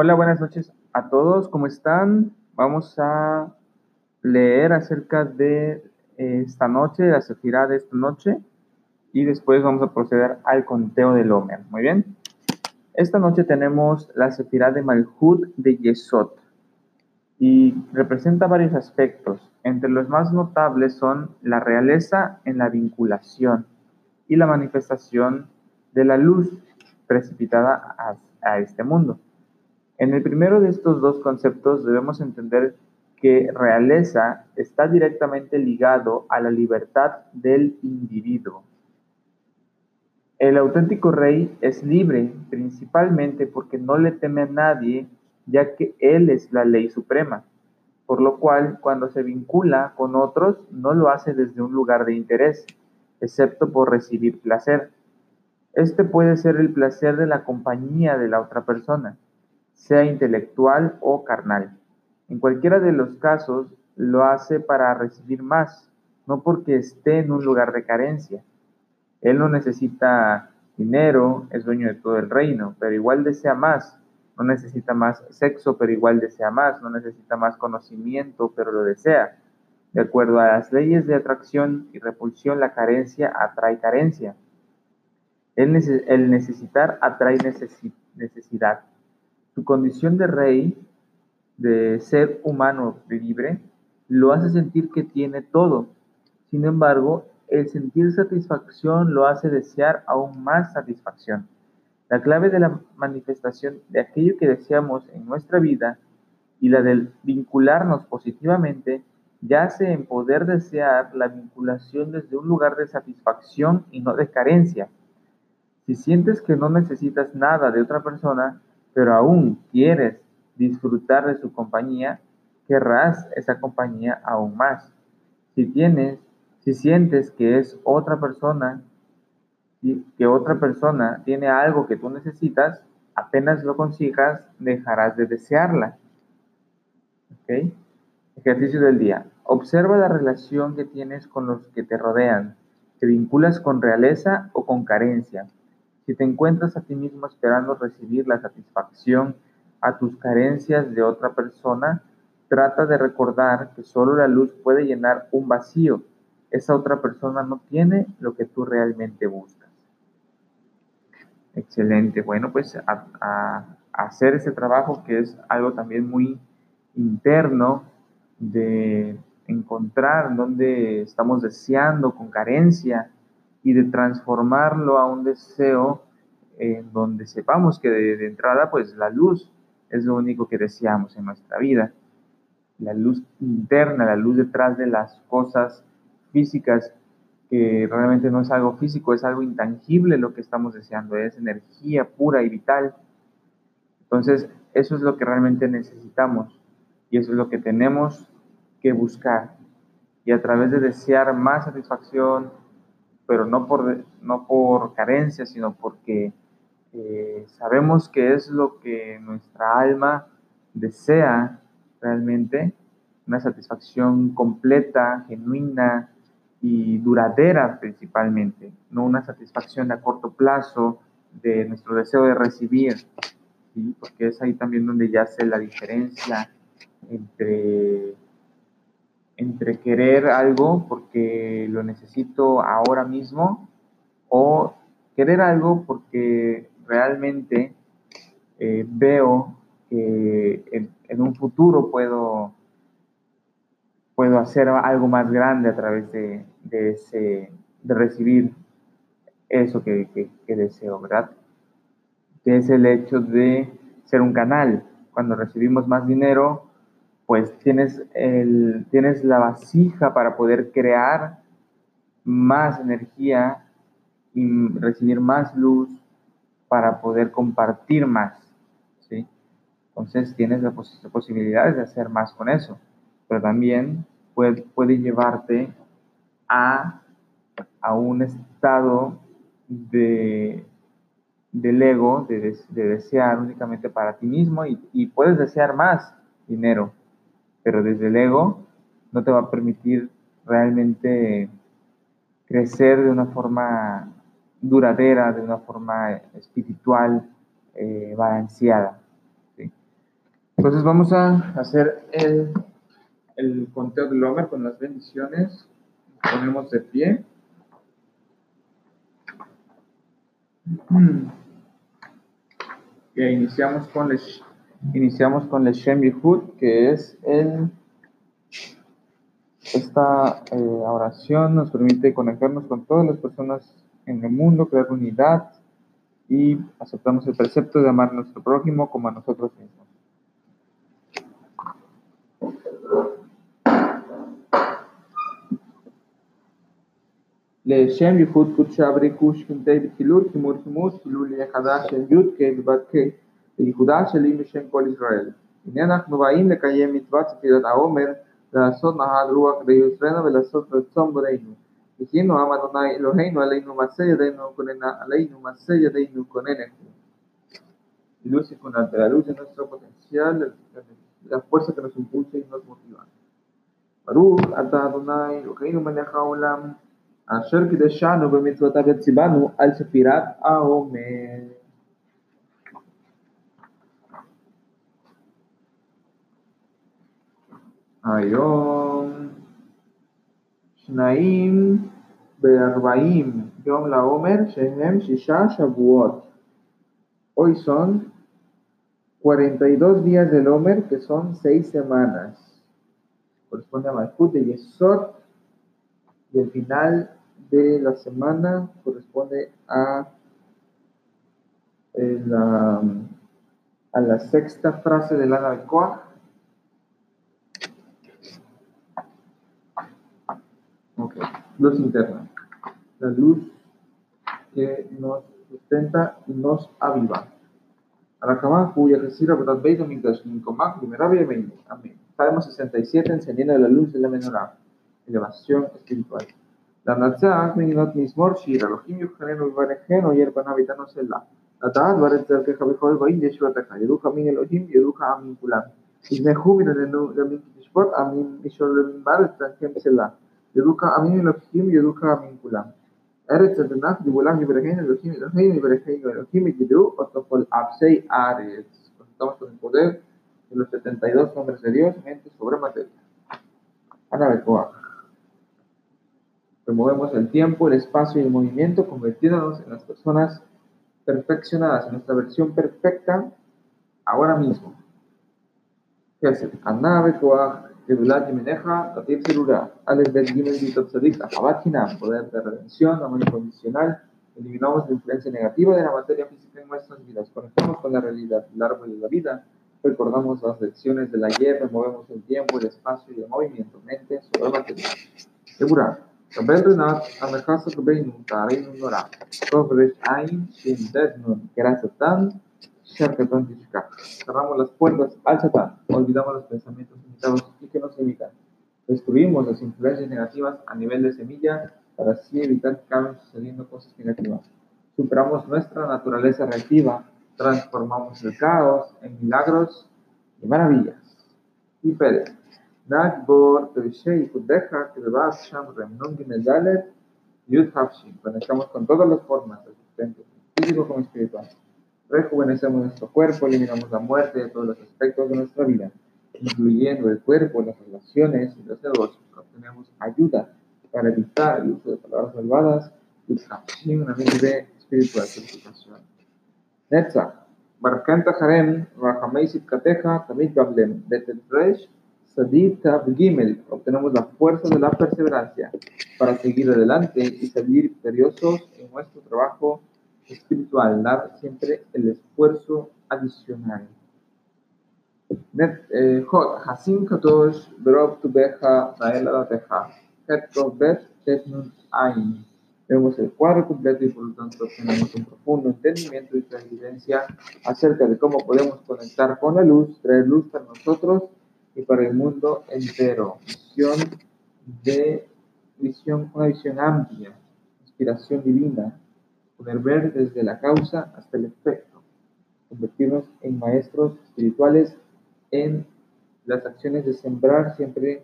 Hola, buenas noches a todos. ¿Cómo están? Vamos a leer acerca de esta noche, la sefirá de esta noche, y después vamos a proceder al conteo del Omer. Muy bien. Esta noche tenemos la sefirá de Malhut de Yesod y representa varios aspectos. Entre los más notables son la realeza en la vinculación y la manifestación de la luz precipitada a este mundo. En el primero de estos dos conceptos debemos entender que realeza está directamente ligado a la libertad del individuo. El auténtico rey es libre principalmente porque no le teme a nadie, ya que él es la ley suprema, por lo cual cuando se vincula con otros no lo hace desde un lugar de interés, excepto por recibir placer. Este puede ser el placer de la compañía de la otra persona sea intelectual o carnal. En cualquiera de los casos, lo hace para recibir más, no porque esté en un lugar de carencia. Él no necesita dinero, es dueño de todo el reino, pero igual desea más. No necesita más sexo, pero igual desea más. No necesita más conocimiento, pero lo desea. De acuerdo a las leyes de atracción y repulsión, la carencia atrae carencia. El, necesitar atrae necesidad. Su condición de rey, de ser humano libre, lo hace sentir que tiene todo. Sin embargo, el sentir satisfacción lo hace desear aún más satisfacción. La clave de la manifestación de aquello que deseamos en nuestra vida y la del vincularnos positivamente yace en poder desear la vinculación desde un lugar de satisfacción y no de carencia. Si sientes que no necesitas nada de otra persona, pero aún quieres disfrutar de su compañía, querrás esa compañía aún más. Si tienes, si sientes que es otra persona, que otra persona tiene algo que tú necesitas, apenas lo consigas, dejarás de desearla. Ejercicio del día. Observa la relación que tienes con los que te rodean. ¿Te vinculas con realeza o con carencia? Si te encuentras a ti mismo esperando recibir la satisfacción a tus carencias de otra persona, trata de recordar que solo la luz puede llenar un vacío. Esa otra persona no tiene lo que tú realmente buscas. Excelente. Bueno, pues a, hacer ese trabajo que es algo también muy interno de encontrar dónde estamos deseando con carencia y de transformarlo a un deseo en donde sepamos que de, entrada pues la luz es lo único que deseamos en nuestra vida. La luz interna, la luz detrás de las cosas físicas, que realmente no es algo físico, es algo intangible lo que estamos deseando, es energía pura y vital. Entonces, eso es lo que realmente necesitamos y eso es lo que tenemos que buscar. Y a través de desear más satisfacción, pero no por, no por carencia, sino porque eh, sabemos que es lo que nuestra alma desea realmente, una satisfacción completa, genuina y duradera principalmente, no una satisfacción a corto plazo de nuestro deseo de recibir, porque es ahí también donde yace la diferencia entre entre querer algo porque lo necesito ahora mismo o querer algo porque realmente eh, veo que en, un futuro puedo, puedo hacer algo más grande a través de, ese, de recibir eso que, que deseo, ¿verdad? Que es el hecho de ser un canal. Cuando recibimos más dinero, pues tienes, el, tienes la vasija para poder crear más energía y recibir más luz para poder compartir más. ¿sí? Entonces tienes la posibilidad de hacer más con eso, pero también puede, puede llevarte a, a un estado de, del ego, de, de, desear únicamente para ti mismo y puedes desear más dinero, pero desde el ego no te va a permitir realmente crecer de una forma duradera, de una forma espiritual eh, balanceada. Entonces vamos a hacer el, el conteo del Homer con las bendiciones. Ponemos de pie. Que iniciamos con el iniciamos con el Shem Yehud, que es el esta eh, oración nos permite conectarnos con todas las personas en el mundo, crear unidad y aceptamos el precepto de amar a nuestro prójimo como a nosotros mismos. לשם ייחוד קודשה בריכוש קמטי בתחילול כימור חימוש חילול יחדה של י' כ' ובת כ' לייחודה שלי בשם כל ישראל. הנה אנחנו באים לקיים מצוות ספירת העומר לעשות נהד רוח ביוסרנו ולעשות רצון בורנו. דהיינו עם אדוני אלוהינו עלינו מעשה ידינו כוננה עלינו מעשה ידינו כונננו. Luz y con la luz de nuestro potencial, la fuerza que nos impulsa y nos motiva. אתה אדוני אלוהינו מלך העולם, אשר קידשנו במצוותיו וציוונו על ספירת העומר. Ayom, Shnaim, Berbaim, Yom Laomer, Shehem, Shisha, Shavuot. Hoy son 42 días del Omer, que son 6 semanas. Corresponde a Malkut de Yesod. Y el final de la semana corresponde a eh, la, sexta frase de la Nabekoah. luz interna. La luz que nos sustenta y nos aviva. Arakabahu Yahasira Badat Beit Amigdash Ninkomak Limerabia Beinu. Amén. Salmo 67, encendiendo la luz de la menorá. Elevación espiritual. La Natzah Minot Mismor Shir Elohim Yuchanenu Vivarejeno Yerban Habitano Selah. לדעת וארץ דרכך בכל גויים ישועתך, ידעוך מן אלוהים, ידעוך עמים כולם. יזנחו מן עלינו ימים כי תשפוט עמים משול ימים בארץ דרכם סלה. educa a mí Elohim y educa a mi Kulam. Eretz Atanach, Dibulam, Ibrahim, Elohim, Elohim, Ibrahim, Elohim, Yidu, Otopol, Absei, Ares. Consultamos con el poder de los 72 nombres de Dios, mente sobre materia. Ana Becoa. Removemos el tiempo, el espacio y el movimiento, convirtiéndonos en las personas perfeccionadas, en nuestra versión perfecta, ahora mismo. ¿Qué hace? Ana Becoa. Gedulat Yemeneja, Tatif Celula, Alex Ben Gimel Bitotzadik, Ajabakinam, poder de redención, amor incondicional, eliminamos la influencia negativa de la materia física en nuestras vidas, conectamos con la realidad, el árbol de la vida, recordamos las lecciones del ayer, removemos el tiempo, el espacio y el movimiento, mente sobre materia. Segura, Kabel Renat, Amejasa Kabeinu, Tareinu Nora, Kovresh Ain, Shin Desnun, Gracias Tan, Cerramos las puertas al satán, olvidamos los pensamientos limitados y que nos limitan. Destruimos las influencias negativas a nivel de semilla para así evitar que acaben sucediendo cosas negativas. Superamos nuestra naturaleza reactiva, transformamos el caos en milagros y maravillas. Y Pérez. Nagbor, Tevishei, Kudeja, Kirbat, Sham, Remnun, Gimedalet, Yud Conectamos con todas las formas, existentes, físico como espiritual. Rejuvenecemos nuestro cuerpo, eliminamos la muerte de todos los aspectos de nuestra vida, incluyendo el cuerpo, las relaciones y los negocios. Obtenemos ayuda para evitar el uso de palabras malvadas, Yud Hapshin, una mente espiritual, purificación. Netzach, Barkanta Harem, Rahameisit Kateja, Tamid Gablem, Betet Resh, Sadid Tav Gimel, obtenemos la fuerza de la perseverancia para seguir adelante y salir victoriosos en nuestro trabajo espiritual, dar siempre el esfuerzo adicional. Hot Hasim Kadosh Berov Tubeja Nael Alateja Het Bet Het Nun Ain. Vemos el cuadro completo y por lo tanto tenemos un profundo entendimiento y clarividencia acerca de cómo podemos conectar con la luz, traer luz para nosotros y para el mundo entero. Visión de visión, una visión amplia, inspiración divina, poder ver desde la causa hasta el efecto, convertirnos en maestros espirituales en las acciones de sembrar siempre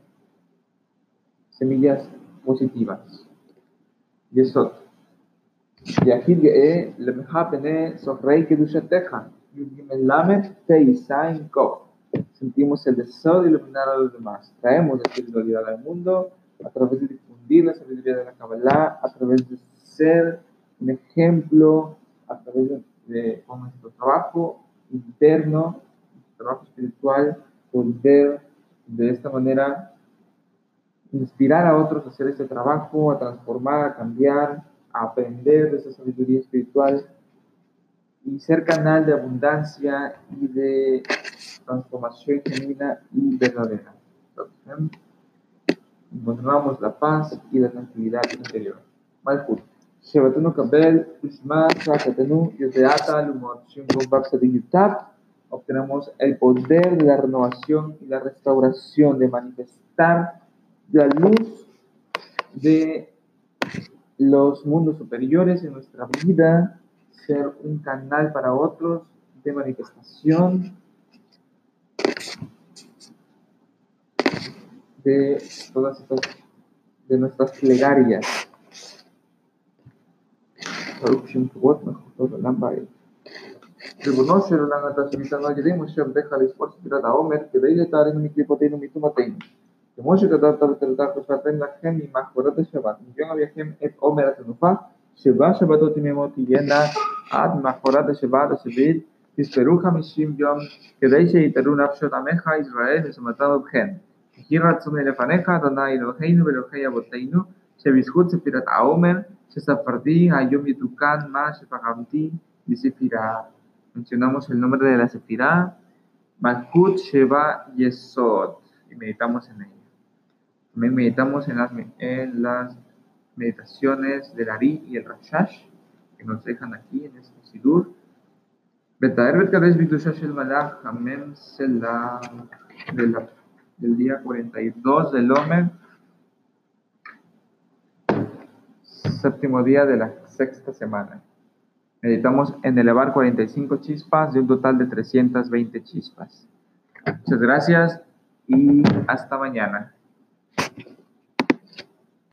semillas positivas. Y eso. Y Yesod. Yahid Ge'e Lemhapene Sofrei Kedushateja. Yudgimelamet Teisain Ko. Sentimos el deseo de iluminar a los demás. Traemos la espiritualidad al mundo a través de difundir la sabiduría de la Kabbalah, a través de ser un ejemplo, a través de, nuestro trabajo interno, trabajo espiritual, poder de esta manera inspirar a otros a hacer este trabajo, a transformar, a cambiar, a aprender de esa sabiduría espiritual y ser canal de abundancia y de transformación genuina y verdadera. Encontramos la paz y la tranquilidad interior. Malkut. Obtenemos el poder de la renovación y la restauración, de manifestar la luz de los mundos superiores en nuestra vida, ser un canal para otros de manifestación de todas estas, de nuestras plegarias. σε όλους τους εμπόρους μας, όλα είναι. Τιμονός είναι ο λαγατάς μισανοζερίμου σε απέχαλις εμπόρους πειραταώμερ, πειραίλεταρην μη κληροποτείνουμε το ματένι. Το μόσικα τα ταλετελοτάρησε βατένια χέννη μαχφοράτες εβάτ. Οι διώνα βιαχέμ επ όμερα τενουφά. Σε βάσε βατό τι μεμοτυγένα, ατ μαχφοράτες εβάτο sesapartí, ayom yutukan, ma shefahamti, bisefirah. Mencionamos el nombre de la sefirah, malhut sheba yesod, y meditamos en ella. También meditamos en las, en las meditaciones del Ari y el Rashash, que nos dejan aquí en este sidur. Betaer Betkadesh Bitushash el Malach, Amem Selah, del día 42 del Omer. Séptimo día de la sexta semana. Meditamos en elevar 45 chispas de un total de 320 chispas. Muchas gracias y hasta mañana.